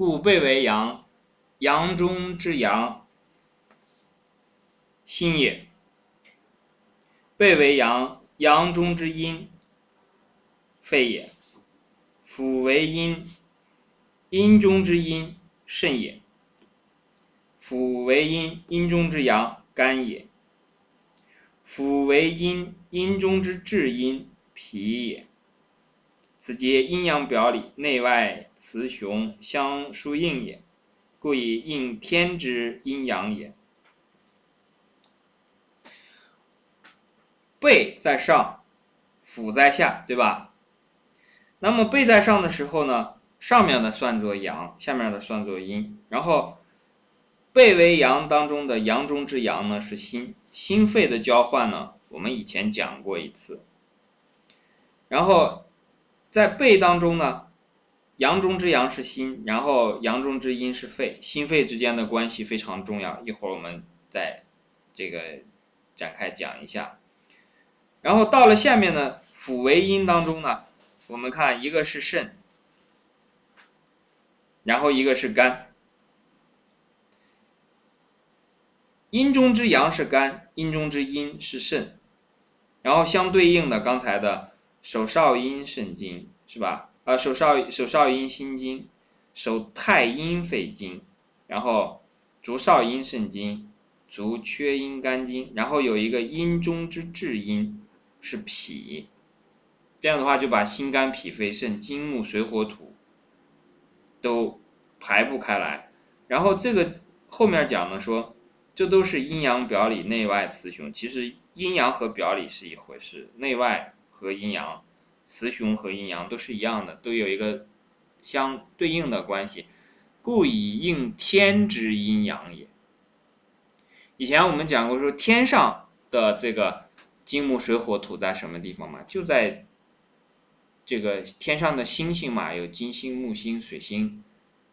故背为阳，阳中之阳，心也；背为阳，阳中之阴，肺也；腑为阴，阴中之阴，肾也；腑为阴，阴中之阳，肝也；腑为阴，阴中之至阴，脾也。此皆阴阳表里，内外雌雄相疏应也，故以应天之阴阳也。背在上，腹在下，对吧？那么背在上的时候呢，上面的算作阳，下面的算作阴。然后背为阳当中的阳中之阳呢是心，心肺的交换呢，我们以前讲过一次。然后。在背当中呢，阳中之阳是心，然后阳中之阴是肺，心肺之间的关系非常重要。一会儿我们再这个展开讲一下。然后到了下面呢，腑为阴当中呢，我们看一个是肾，然后一个是肝。阴中之阳是肝，阴中之阴是肾，然后相对应的刚才的。手少阴肾经是吧？啊，手少手少阴心经，手太阴肺经，然后足少阴肾经，足缺阴肝经，然后有一个阴中之至阴是脾，这样的话就把心肝脾肺肾金木水火土都排布开来。然后这个后面讲的说，这都是阴阳表里内外雌雄，其实阴阳和表里是一回事，内外。和阴阳，雌雄和阴阳都是一样的，都有一个相对应的关系，故以应天之阴阳也。以前我们讲过，说天上的这个金木水火土在什么地方嘛？就在这个天上的星星嘛，有金星、木星、水星、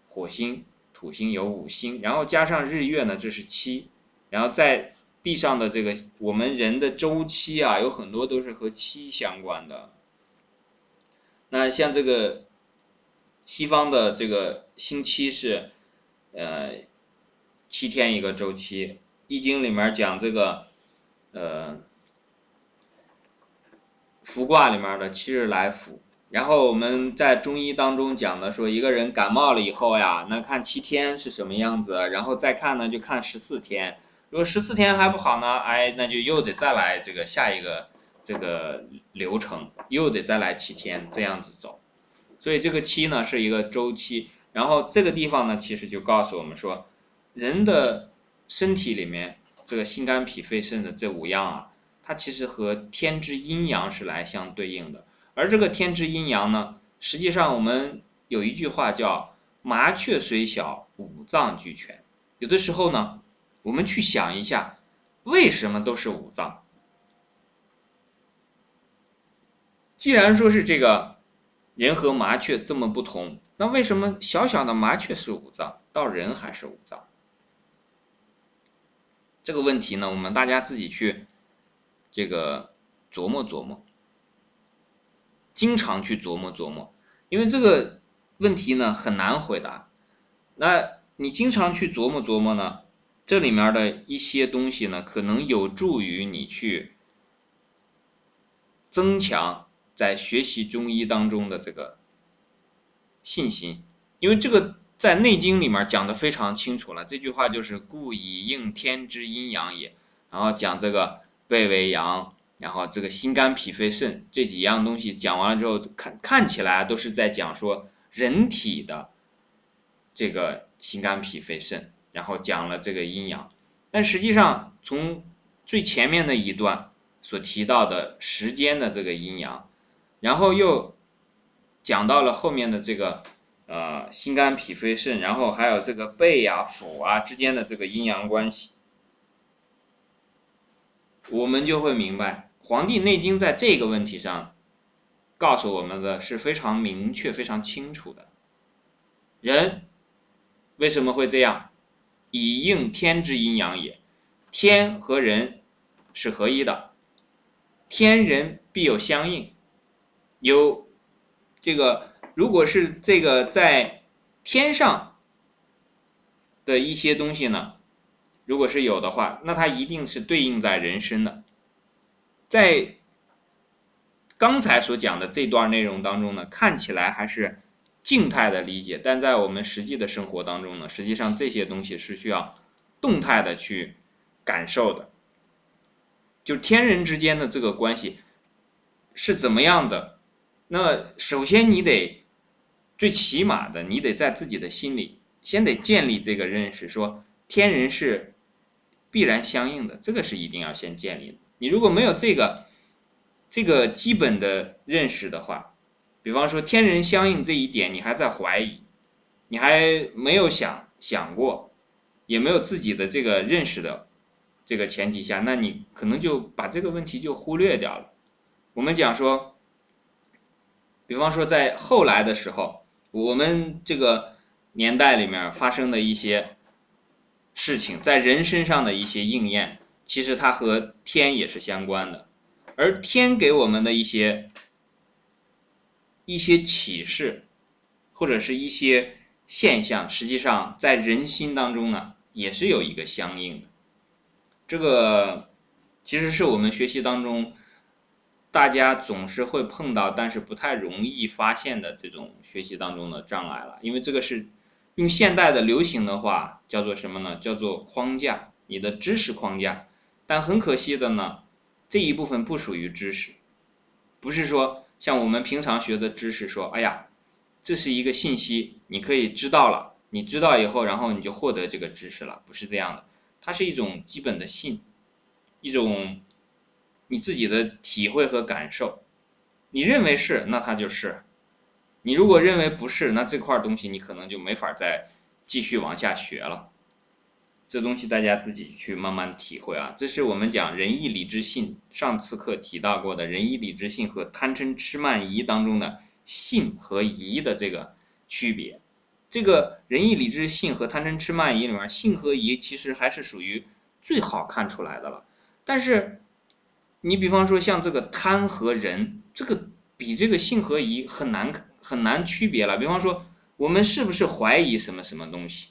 火星、土星，有五星，然后加上日月呢，这是七，然后在。地上的这个我们人的周期啊，有很多都是和七相关的。那像这个西方的这个星期是呃七天一个周期，《易经》里面讲这个呃伏卦里面的七日来伏。然后我们在中医当中讲的说，一个人感冒了以后呀，那看七天是什么样子，然后再看呢就看十四天。如果十四天还不好呢，哎，那就又得再来这个下一个这个流程，又得再来七天这样子走。所以这个七呢是一个周期，然后这个地方呢其实就告诉我们说，人的身体里面这个心肝脾肺肾的这五样啊，它其实和天之阴阳是来相对应的。而这个天之阴阳呢，实际上我们有一句话叫“麻雀虽小，五脏俱全”。有的时候呢。我们去想一下，为什么都是五脏？既然说是这个人和麻雀这么不同，那为什么小小的麻雀是五脏，到人还是五脏？这个问题呢，我们大家自己去这个琢磨琢磨，经常去琢磨琢磨，因为这个问题呢很难回答。那你经常去琢磨琢磨呢？这里面的一些东西呢，可能有助于你去增强在学习中医当中的这个信心，因为这个在《内经》里面讲的非常清楚了。这句话就是“故以应天之阴阳也”，然后讲这个背为阳，然后这个心肝脾肺肾这几样东西讲完了之后，看看起来都是在讲说人体的这个心肝脾肺肾。然后讲了这个阴阳，但实际上从最前面的一段所提到的时间的这个阴阳，然后又讲到了后面的这个呃心肝脾肺肾，然后还有这个背啊腹啊之间的这个阴阳关系，我们就会明白《黄帝内经》在这个问题上告诉我们的是非常明确、非常清楚的。人为什么会这样？以应天之阴阳也，天和人是合一的，天人必有相应。有这个，如果是这个在天上的一些东西呢，如果是有的话，那它一定是对应在人身的。在刚才所讲的这段内容当中呢，看起来还是静态的理解，但在我们实际的生活当中呢，实际上这些东西是需要动态的去感受的。就天人之间的这个关系是怎么样的？那首先你得最起码的，你得在自己的心里先得建立这个认识，说天人是必然相应的，这个是一定要先建立的。你如果没有这个这个基本的认识的话，比方说天人相应这一点，你还在怀疑，你还没有想想过，也没有自己的这个认识的这个前提下，那你可能就把这个问题就忽略掉了。我们讲说，比方说在后来的时候，我们这个年代里面发生的一些事情，在人身上的一些应验，其实它和天也是相关的。而天给我们的一些一些启示，或者是一些现象，实际上在人心当中呢，也是有一个相应的。这个其实是我们学习当中大家总是会碰到，但是不太容易发现的这种学习当中的障碍了。因为这个是用现代的流行的话叫做什么呢？叫做框架，你的知识框架。但很可惜的呢。这一部分不属于知识，不是说像我们平常学的知识，说哎呀，这是一个信息，你可以知道了，你知道以后，然后你就获得这个知识了，不是这样的。它是一种基本的信，一种你自己的体会和感受。你认为是，那它就是；你如果认为不是，那这块东西你可能就没法再继续往下学了。这东西大家自己去慢慢体会啊！这是我们讲仁义礼智信上次课提到过的仁义礼智信和贪嗔痴慢疑当中的信和疑的这个区别。这个仁义礼智信和贪嗔痴慢疑里面，信和疑其实还是属于最好看出来的了。但是你比方说像这个贪和仁，这个比这个信和疑很难很难区别了。比方说我们是不是怀疑什么什么东西？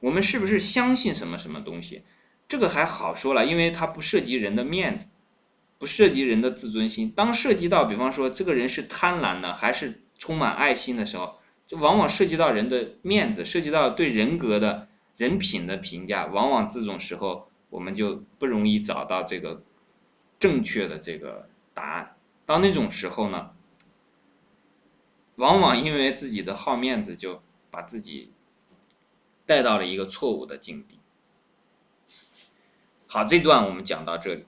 我们是不是相信什么什么东西？这个还好说了，因为它不涉及人的面子，不涉及人的自尊心。当涉及到，比方说这个人是贪婪的，还是充满爱心的时候，就往往涉及到人的面子，涉及到对人格的人品的评价。往往这种时候，我们就不容易找到这个正确的这个答案。到那种时候呢，往往因为自己的好面子，就把自己。带到了一个错误的境地。好，这段我们讲到这里。